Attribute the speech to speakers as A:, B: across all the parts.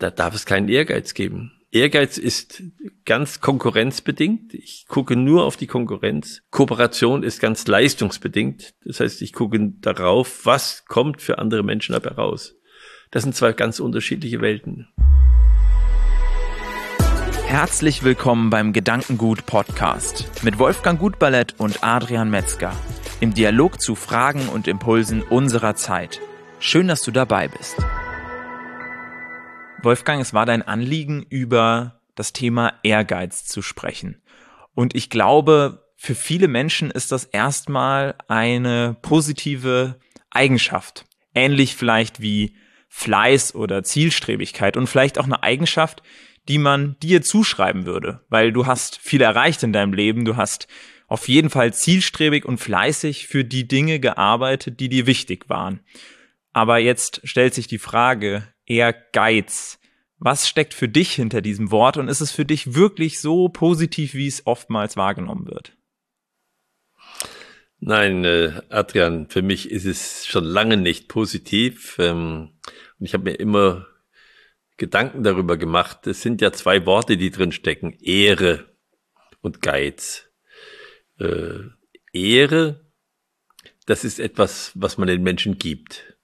A: da darf es keinen Ehrgeiz geben. Ehrgeiz ist ganz konkurrenzbedingt. Ich gucke nur auf die Konkurrenz. Kooperation ist ganz leistungsbedingt. Das heißt, ich gucke darauf, was kommt für andere Menschen dabei raus. Das sind zwei ganz unterschiedliche Welten.
B: Herzlich willkommen beim Gedankengut Podcast mit Wolfgang Gutballett und Adrian Metzger im Dialog zu Fragen und Impulsen unserer Zeit. Schön, dass du dabei bist. Wolfgang, es war dein Anliegen, über das Thema Ehrgeiz zu sprechen. Und ich glaube, für viele Menschen ist das erstmal eine positive Eigenschaft. Ähnlich vielleicht wie Fleiß oder Zielstrebigkeit und vielleicht auch eine Eigenschaft, die man dir zuschreiben würde, weil du hast viel erreicht in deinem Leben, du hast auf jeden Fall zielstrebig und fleißig für die Dinge gearbeitet, die dir wichtig waren. Aber jetzt stellt sich die Frage, Ehrgeiz. Was steckt für dich hinter diesem Wort und ist es für dich wirklich so positiv, wie es oftmals wahrgenommen wird?
A: Nein, äh, Adrian, für mich ist es schon lange nicht positiv. Ähm, und ich habe mir immer Gedanken darüber gemacht. Es sind ja zwei Worte, die drin stecken. Ehre und Geiz. Äh, Ehre, das ist etwas, was man den Menschen gibt.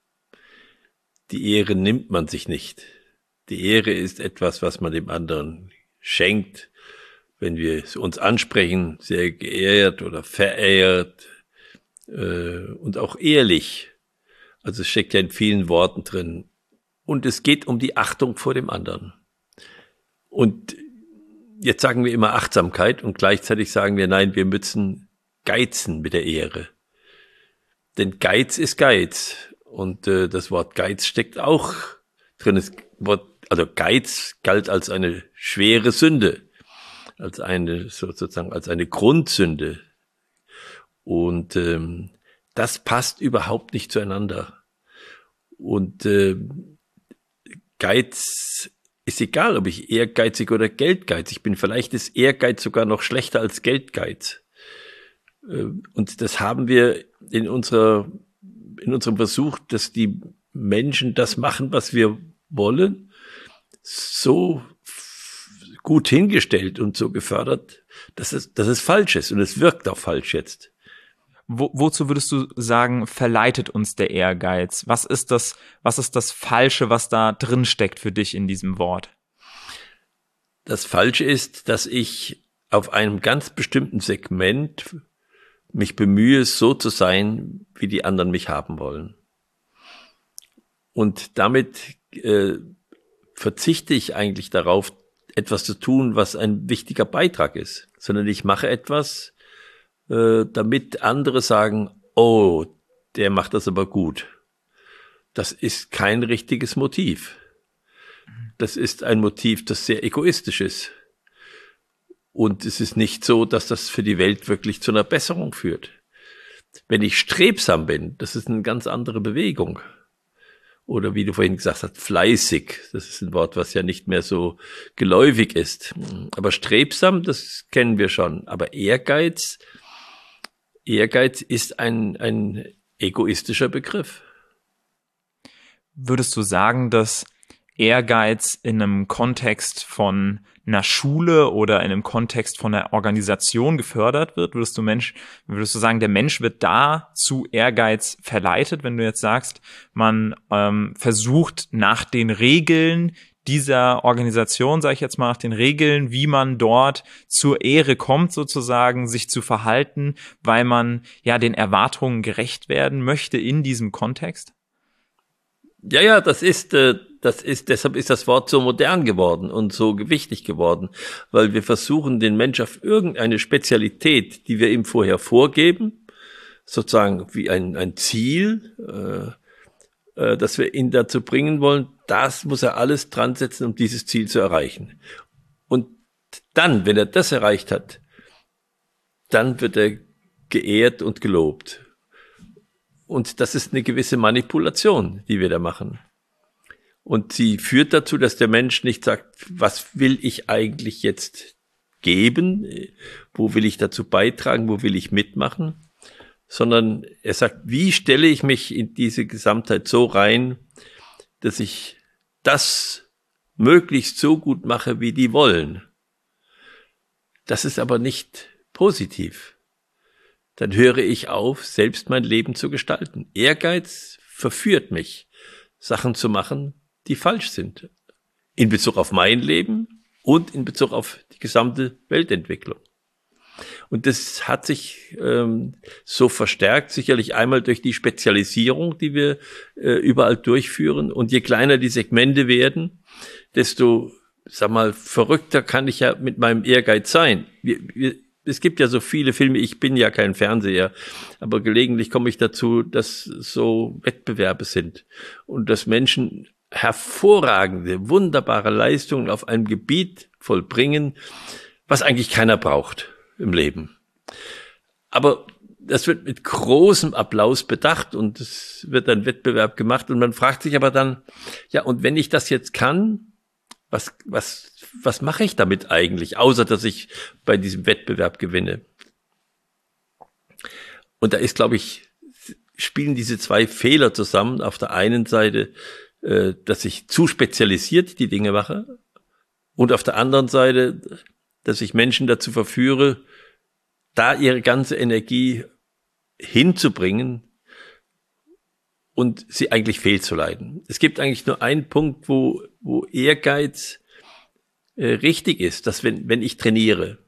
A: Die Ehre nimmt man sich nicht. Die Ehre ist etwas, was man dem anderen schenkt, wenn wir uns ansprechen, sehr geehrt oder verehrt äh, und auch ehrlich. Also es steckt ja in vielen Worten drin. Und es geht um die Achtung vor dem anderen. Und jetzt sagen wir immer Achtsamkeit und gleichzeitig sagen wir, nein, wir müssen geizen mit der Ehre. Denn Geiz ist Geiz. Und äh, das Wort Geiz steckt auch drin. Das Wort, also Geiz galt als eine schwere Sünde, als eine sozusagen als eine Grundsünde. Und ähm, das passt überhaupt nicht zueinander. Und äh, Geiz ist egal, ob ich ehrgeizig oder geldgeizig bin. Vielleicht ist Ehrgeiz sogar noch schlechter als Geldgeiz. Äh, und das haben wir in unserer, in unserem Versuch, dass die Menschen das machen, was wir wollen, so gut hingestellt und so gefördert, dass es, dass es falsch ist. Und es wirkt auch falsch jetzt.
B: Wo, wozu würdest du sagen, verleitet uns der Ehrgeiz? Was ist das, was ist das Falsche, was da drin steckt für dich in diesem Wort?
A: Das Falsche ist, dass ich auf einem ganz bestimmten Segment mich bemühe, so zu sein, wie die anderen mich haben wollen. Und damit äh, verzichte ich eigentlich darauf, etwas zu tun, was ein wichtiger Beitrag ist, sondern ich mache etwas, äh, damit andere sagen, oh, der macht das aber gut. Das ist kein richtiges Motiv. Das ist ein Motiv, das sehr egoistisch ist. Und es ist nicht so, dass das für die Welt wirklich zu einer Besserung führt. Wenn ich strebsam bin, das ist eine ganz andere Bewegung. Oder wie du vorhin gesagt hast, fleißig. Das ist ein Wort, was ja nicht mehr so geläufig ist. Aber strebsam, das kennen wir schon. Aber Ehrgeiz, Ehrgeiz ist ein, ein egoistischer Begriff.
B: Würdest du sagen, dass Ehrgeiz in einem Kontext von einer Schule oder in einem Kontext von einer Organisation gefördert wird? Würdest du Mensch, würdest du sagen, der Mensch wird da zu Ehrgeiz verleitet, wenn du jetzt sagst, man ähm, versucht nach den Regeln, dieser Organisation, sage ich jetzt mal, nach den Regeln, wie man dort zur Ehre kommt, sozusagen, sich zu verhalten, weil man ja den Erwartungen gerecht werden möchte in diesem Kontext?
A: Ja, ja, das ist, äh, das ist, deshalb ist das Wort so modern geworden und so gewichtig geworden, weil wir versuchen, den Mensch auf irgendeine Spezialität, die wir ihm vorher vorgeben, sozusagen wie ein, ein Ziel, äh, äh, dass wir ihn dazu bringen wollen, das muss er alles dran setzen, um dieses Ziel zu erreichen. Und dann, wenn er das erreicht hat, dann wird er geehrt und gelobt. Und das ist eine gewisse Manipulation, die wir da machen. Und sie führt dazu, dass der Mensch nicht sagt, was will ich eigentlich jetzt geben? Wo will ich dazu beitragen? Wo will ich mitmachen? sondern er sagt, wie stelle ich mich in diese Gesamtheit so rein, dass ich das möglichst so gut mache, wie die wollen. Das ist aber nicht positiv. Dann höre ich auf, selbst mein Leben zu gestalten. Ehrgeiz verführt mich, Sachen zu machen, die falsch sind. In Bezug auf mein Leben und in Bezug auf die gesamte Weltentwicklung. Und das hat sich ähm, so verstärkt, sicherlich einmal durch die Spezialisierung, die wir äh, überall durchführen. Und je kleiner die Segmente werden, desto, sag mal, verrückter kann ich ja mit meinem Ehrgeiz sein. Wir, wir, es gibt ja so viele Filme, ich bin ja kein Fernseher, aber gelegentlich komme ich dazu, dass so Wettbewerbe sind und dass Menschen hervorragende, wunderbare Leistungen auf einem Gebiet vollbringen, was eigentlich keiner braucht im Leben. Aber das wird mit großem Applaus bedacht und es wird ein Wettbewerb gemacht und man fragt sich aber dann, ja, und wenn ich das jetzt kann, was, was, was mache ich damit eigentlich, außer dass ich bei diesem Wettbewerb gewinne? Und da ist, glaube ich, spielen diese zwei Fehler zusammen. Auf der einen Seite, äh, dass ich zu spezialisiert die Dinge mache und auf der anderen Seite, dass ich Menschen dazu verführe, da ihre ganze Energie hinzubringen und sie eigentlich fehlzuleiten. Es gibt eigentlich nur einen Punkt, wo, wo Ehrgeiz äh, richtig ist, dass wenn, wenn ich trainiere,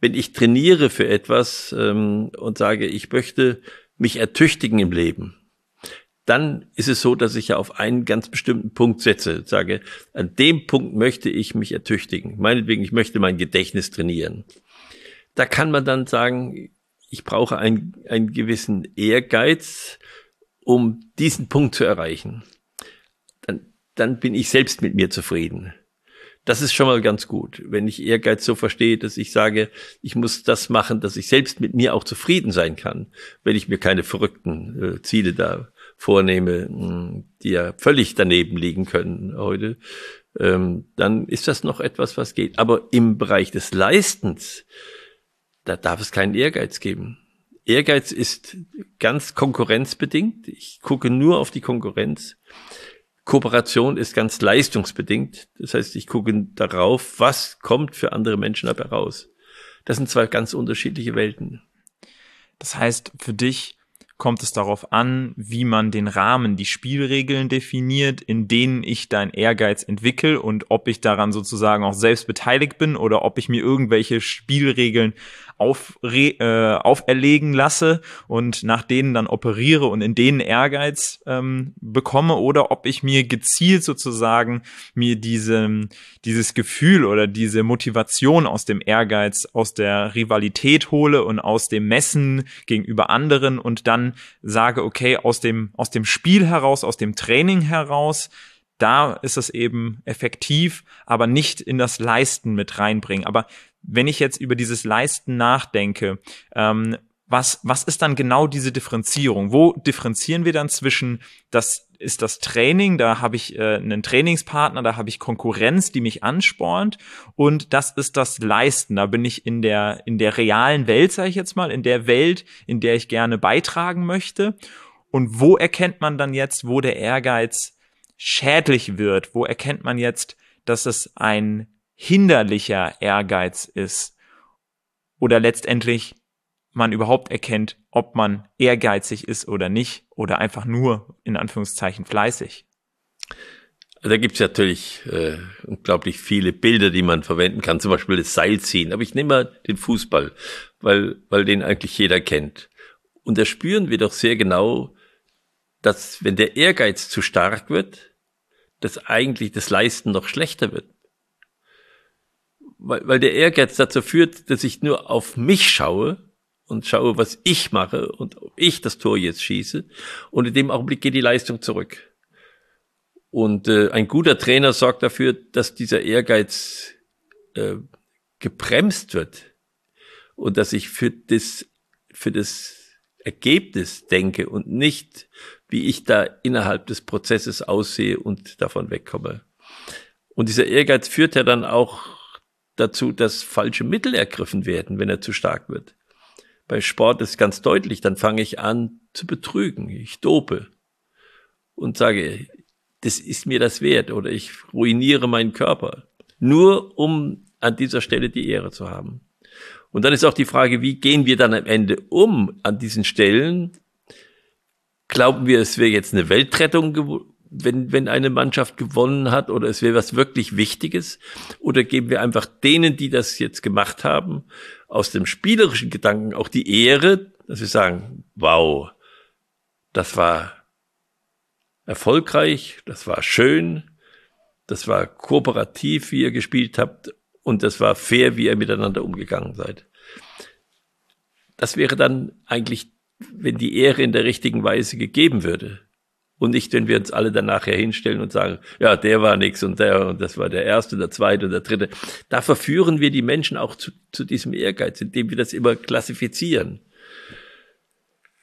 A: wenn ich trainiere für etwas ähm, und sage, ich möchte mich ertüchtigen im Leben, dann ist es so, dass ich ja auf einen ganz bestimmten Punkt setze, sage, an dem Punkt möchte ich mich ertüchtigen. Meinetwegen, ich möchte mein Gedächtnis trainieren. Da kann man dann sagen, ich brauche einen, einen gewissen Ehrgeiz, um diesen Punkt zu erreichen. Dann, bin ich selbst mit mir zufrieden. Das ist schon mal ganz gut, wenn ich Ehrgeiz so verstehe, dass ich sage, ich muss das machen, dass ich selbst mit mir auch zufrieden sein kann, wenn ich mir keine verrückten äh, Ziele da vornehme, hm, die ja völlig daneben liegen können heute, ähm, dann ist das noch etwas, was geht. Aber im Bereich des Leistens, da darf es keinen Ehrgeiz geben. Ehrgeiz ist ganz konkurrenzbedingt. Ich gucke nur auf die Konkurrenz. Kooperation ist ganz leistungsbedingt. Das heißt, ich gucke darauf, was kommt für andere Menschen dabei raus. Das sind zwei ganz unterschiedliche Welten.
B: Das heißt, für dich kommt es darauf an, wie man den Rahmen, die Spielregeln definiert, in denen ich dein Ehrgeiz entwickle und ob ich daran sozusagen auch selbst beteiligt bin oder ob ich mir irgendwelche Spielregeln auf, äh, auferlegen lasse und nach denen dann operiere und in denen Ehrgeiz ähm, bekomme oder ob ich mir gezielt sozusagen mir diese, dieses Gefühl oder diese Motivation aus dem Ehrgeiz, aus der Rivalität hole und aus dem Messen gegenüber anderen und dann sage, okay, aus dem, aus dem Spiel heraus, aus dem Training heraus, da ist es eben effektiv, aber nicht in das Leisten mit reinbringen. Aber wenn ich jetzt über dieses Leisten nachdenke, ähm, was, was ist dann genau diese Differenzierung? Wo differenzieren wir dann zwischen, das ist das Training, da habe ich äh, einen Trainingspartner, da habe ich Konkurrenz, die mich anspornt und das ist das Leisten. Da bin ich in der, in der realen Welt, sage ich jetzt mal, in der Welt, in der ich gerne beitragen möchte. Und wo erkennt man dann jetzt, wo der Ehrgeiz schädlich wird? Wo erkennt man jetzt, dass es ein hinderlicher Ehrgeiz ist oder letztendlich man überhaupt erkennt, ob man ehrgeizig ist oder nicht oder einfach nur in Anführungszeichen fleißig.
A: Da gibt's natürlich äh, unglaublich viele Bilder, die man verwenden kann, zum Beispiel das Seilziehen. Aber ich nehme mal den Fußball, weil, weil den eigentlich jeder kennt. Und da spüren wir doch sehr genau, dass wenn der Ehrgeiz zu stark wird, dass eigentlich das Leisten noch schlechter wird weil, weil der Ehrgeiz dazu führt, dass ich nur auf mich schaue und schaue, was ich mache und ob ich das Tor jetzt schieße. Und in dem Augenblick geht die Leistung zurück. Und äh, ein guter Trainer sorgt dafür, dass dieser Ehrgeiz äh, gebremst wird und dass ich für das, für das Ergebnis denke und nicht, wie ich da innerhalb des Prozesses aussehe und davon wegkomme. Und dieser Ehrgeiz führt ja dann auch dazu, dass falsche Mittel ergriffen werden, wenn er zu stark wird. Bei Sport ist ganz deutlich, dann fange ich an zu betrügen. Ich dope und sage, das ist mir das wert oder ich ruiniere meinen Körper. Nur um an dieser Stelle die Ehre zu haben. Und dann ist auch die Frage, wie gehen wir dann am Ende um an diesen Stellen? Glauben wir, es wäre jetzt eine Weltrettung, wenn, wenn eine Mannschaft gewonnen hat oder es wäre was wirklich Wichtiges? Oder geben wir einfach denen, die das jetzt gemacht haben, aus dem spielerischen Gedanken auch die Ehre, dass wir sagen, wow, das war erfolgreich, das war schön, das war kooperativ, wie ihr gespielt habt und das war fair, wie ihr miteinander umgegangen seid. Das wäre dann eigentlich, wenn die Ehre in der richtigen Weise gegeben würde. Und nicht, wenn wir uns alle dann nachher hinstellen und sagen, ja, der war nix und der und das war der erste, der zweite und der dritte. Da verführen wir die Menschen auch zu, zu diesem Ehrgeiz, indem wir das immer klassifizieren.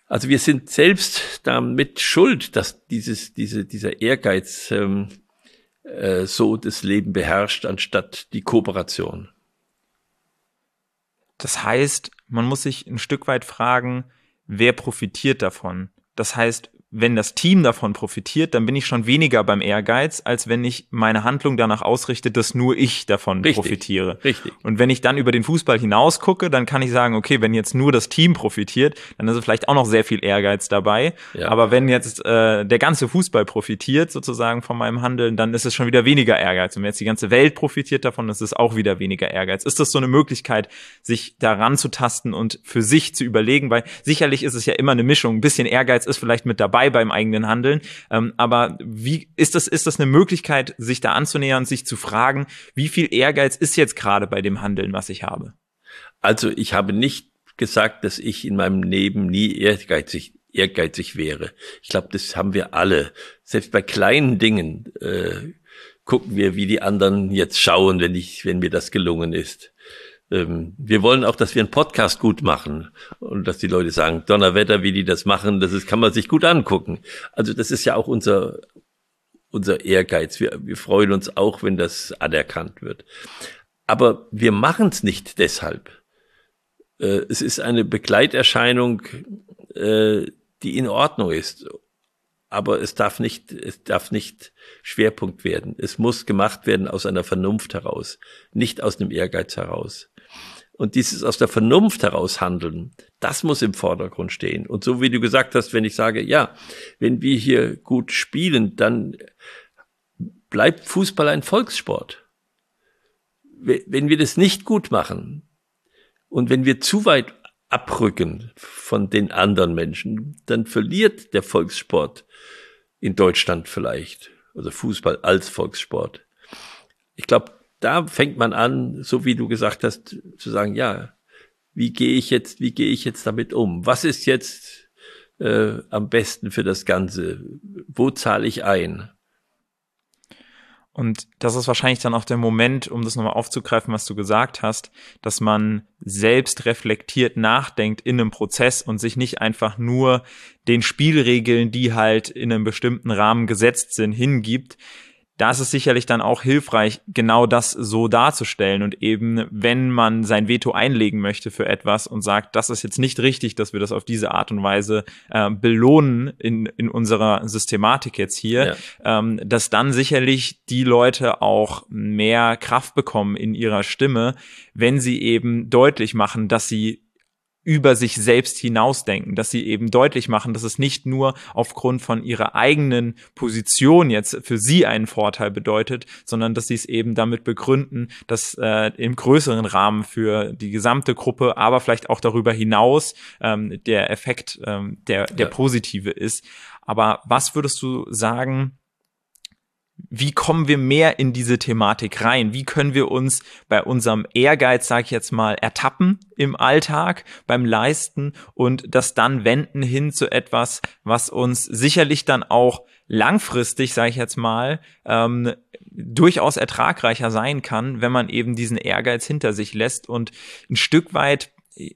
A: Also wir sind selbst damit schuld, dass dieses, diese, dieser Ehrgeiz ähm, äh, so das Leben beherrscht, anstatt die Kooperation.
B: Das heißt, man muss sich ein Stück weit fragen, wer profitiert davon? Das heißt, wenn das Team davon profitiert, dann bin ich schon weniger beim Ehrgeiz, als wenn ich meine Handlung danach ausrichte, dass nur ich davon richtig, profitiere.
A: Richtig.
B: Und wenn ich dann über den Fußball hinaus gucke, dann kann ich sagen, okay, wenn jetzt nur das Team profitiert, dann ist vielleicht auch noch sehr viel Ehrgeiz dabei. Ja. Aber wenn jetzt äh, der ganze Fußball profitiert sozusagen von meinem Handeln, dann ist es schon wieder weniger Ehrgeiz. Und wenn jetzt die ganze Welt profitiert davon, ist es auch wieder weniger Ehrgeiz. Ist das so eine Möglichkeit, sich daran zu tasten und für sich zu überlegen? Weil sicherlich ist es ja immer eine Mischung. Ein bisschen Ehrgeiz ist vielleicht mit dabei dabei beim eigenen Handeln. Ähm, aber wie ist das, ist das eine Möglichkeit, sich da anzunähern, sich zu fragen, wie viel Ehrgeiz ist jetzt gerade bei dem Handeln, was ich habe?
A: Also ich habe nicht gesagt, dass ich in meinem Leben nie ehrgeizig, ehrgeizig wäre. Ich glaube, das haben wir alle. Selbst bei kleinen Dingen äh, gucken wir, wie die anderen jetzt schauen, wenn ich, wenn mir das gelungen ist ähm, wir wollen auch, dass wir einen Podcast gut machen und dass die Leute sagen, Donnerwetter, wie die das machen, das ist, kann man sich gut angucken. Also das ist ja auch unser, unser Ehrgeiz. Wir, wir freuen uns auch, wenn das anerkannt wird. Aber wir machen es nicht deshalb. Äh, es ist eine Begleiterscheinung, äh, die in Ordnung ist. Aber es darf nicht, es darf nicht Schwerpunkt werden. Es muss gemacht werden aus einer Vernunft heraus, nicht aus einem Ehrgeiz heraus. Und dieses aus der Vernunft heraus handeln, das muss im Vordergrund stehen. Und so wie du gesagt hast, wenn ich sage, ja, wenn wir hier gut spielen, dann bleibt Fußball ein Volkssport. Wenn wir das nicht gut machen und wenn wir zu weit abrücken von den anderen Menschen, dann verliert der Volkssport in Deutschland vielleicht, also Fußball als Volkssport. Ich glaube, da fängt man an, so wie du gesagt hast, zu sagen, ja, wie gehe ich jetzt, wie gehe ich jetzt damit um? Was ist jetzt äh, am besten für das Ganze? Wo zahle ich ein?
B: Und das ist wahrscheinlich dann auch der Moment, um das nochmal aufzugreifen, was du gesagt hast, dass man selbst reflektiert nachdenkt in einem Prozess und sich nicht einfach nur den Spielregeln, die halt in einem bestimmten Rahmen gesetzt sind, hingibt, da ist es sicherlich dann auch hilfreich, genau das so darzustellen und eben, wenn man sein Veto einlegen möchte für etwas und sagt, das ist jetzt nicht richtig, dass wir das auf diese Art und Weise äh, belohnen in, in unserer Systematik jetzt hier, ja. ähm, dass dann sicherlich die Leute auch mehr Kraft bekommen in ihrer Stimme, wenn sie eben deutlich machen, dass sie über sich selbst hinausdenken, dass sie eben deutlich machen, dass es nicht nur aufgrund von ihrer eigenen Position jetzt für sie einen Vorteil bedeutet, sondern dass sie es eben damit begründen, dass äh, im größeren Rahmen für die gesamte Gruppe, aber vielleicht auch darüber hinaus ähm, der Effekt ähm, der, der positive ist. Aber was würdest du sagen, wie kommen wir mehr in diese Thematik rein? Wie können wir uns bei unserem Ehrgeiz, sag ich jetzt mal, ertappen im Alltag beim Leisten und das dann wenden hin zu etwas, was uns sicherlich dann auch langfristig, sage ich jetzt mal, ähm, durchaus ertragreicher sein kann, wenn man eben diesen Ehrgeiz hinter sich lässt und ein Stück weit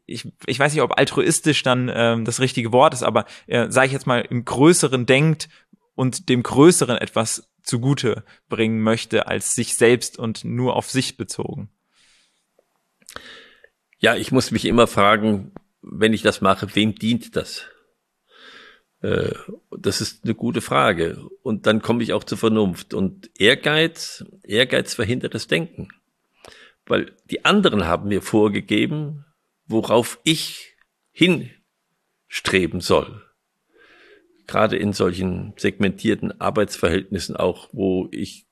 B: ich, ich weiß nicht, ob altruistisch dann ähm, das richtige Wort ist, aber äh, sage ich jetzt mal, im Größeren denkt und dem Größeren etwas zugute bringen möchte als sich selbst und nur auf sich bezogen.
A: Ja, ich muss mich immer fragen, wenn ich das mache, wem dient das? Äh, das ist eine gute Frage. Und dann komme ich auch zur Vernunft. Und Ehrgeiz, Ehrgeiz verhindert das Denken. Weil die anderen haben mir vorgegeben, worauf ich hinstreben soll. Gerade in solchen segmentierten Arbeitsverhältnissen auch, wo ich,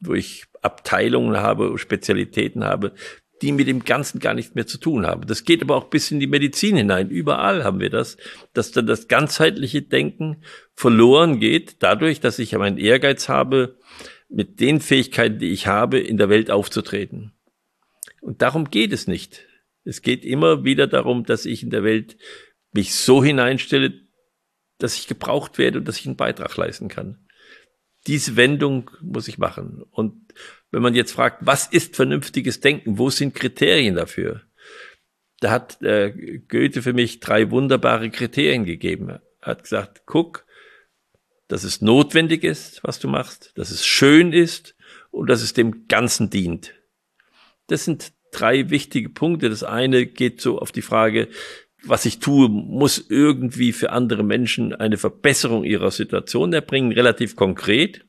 A: wo ich Abteilungen habe, Spezialitäten habe, die mit dem Ganzen gar nichts mehr zu tun haben. Das geht aber auch bis in die Medizin hinein. Überall haben wir das, dass dann das ganzheitliche Denken verloren geht, dadurch, dass ich meinen Ehrgeiz habe, mit den Fähigkeiten, die ich habe, in der Welt aufzutreten. Und darum geht es nicht. Es geht immer wieder darum, dass ich in der Welt mich so hineinstelle, dass ich gebraucht werde und dass ich einen Beitrag leisten kann. Diese Wendung muss ich machen. Und wenn man jetzt fragt, was ist vernünftiges Denken? Wo sind Kriterien dafür? Da hat äh, Goethe für mich drei wunderbare Kriterien gegeben. Er hat gesagt, guck, dass es notwendig ist, was du machst, dass es schön ist und dass es dem Ganzen dient. Das sind drei wichtige Punkte. Das eine geht so auf die Frage, was ich tue, muss irgendwie für andere Menschen eine Verbesserung ihrer Situation erbringen, relativ konkret.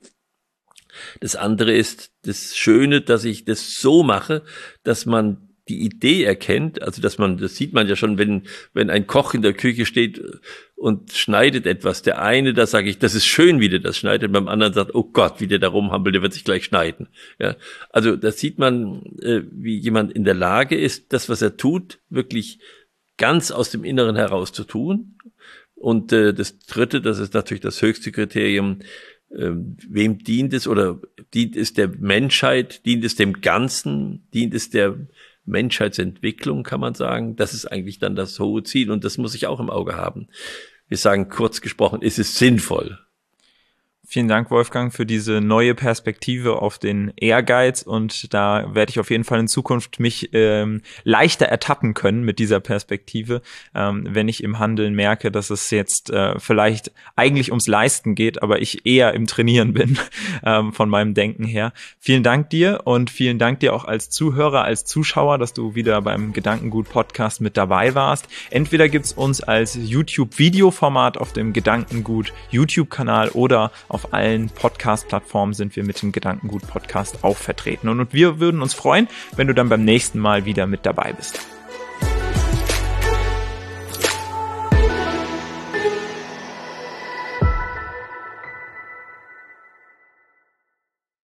A: Das andere ist das Schöne, dass ich das so mache, dass man die Idee erkennt, also dass man, das sieht man ja schon, wenn, wenn ein Koch in der Küche steht und schneidet etwas. Der eine, da sage ich, das ist schön, wie der das schneidet, beim anderen sagt, oh Gott, wie der da rumhampelt, der wird sich gleich schneiden. Ja, also da sieht man, äh, wie jemand in der Lage ist, das, was er tut, wirklich ganz aus dem Inneren heraus zu tun. Und äh, das Dritte, das ist natürlich das höchste Kriterium, ähm, wem dient es oder dient es der Menschheit, dient es dem Ganzen, dient es der Menschheitsentwicklung, kann man sagen. Das ist eigentlich dann das hohe Ziel und das muss ich auch im Auge haben. Wir sagen kurz gesprochen, ist es sinnvoll?
B: Vielen Dank, Wolfgang, für diese neue Perspektive auf den Ehrgeiz. Und da werde ich auf jeden Fall in Zukunft mich ähm, leichter ertappen können mit dieser Perspektive, ähm, wenn ich im Handeln merke, dass es jetzt äh, vielleicht eigentlich ums Leisten geht, aber ich eher im Trainieren bin ähm, von meinem Denken her. Vielen Dank dir und vielen Dank dir auch als Zuhörer, als Zuschauer, dass du wieder beim Gedankengut-Podcast mit dabei warst. Entweder gibt's uns als YouTube-Videoformat auf dem Gedankengut YouTube-Kanal oder auf allen Podcast-Plattformen sind wir mit dem Gedankengut-Podcast auch vertreten. Und wir würden uns freuen, wenn du dann beim nächsten Mal wieder mit dabei bist.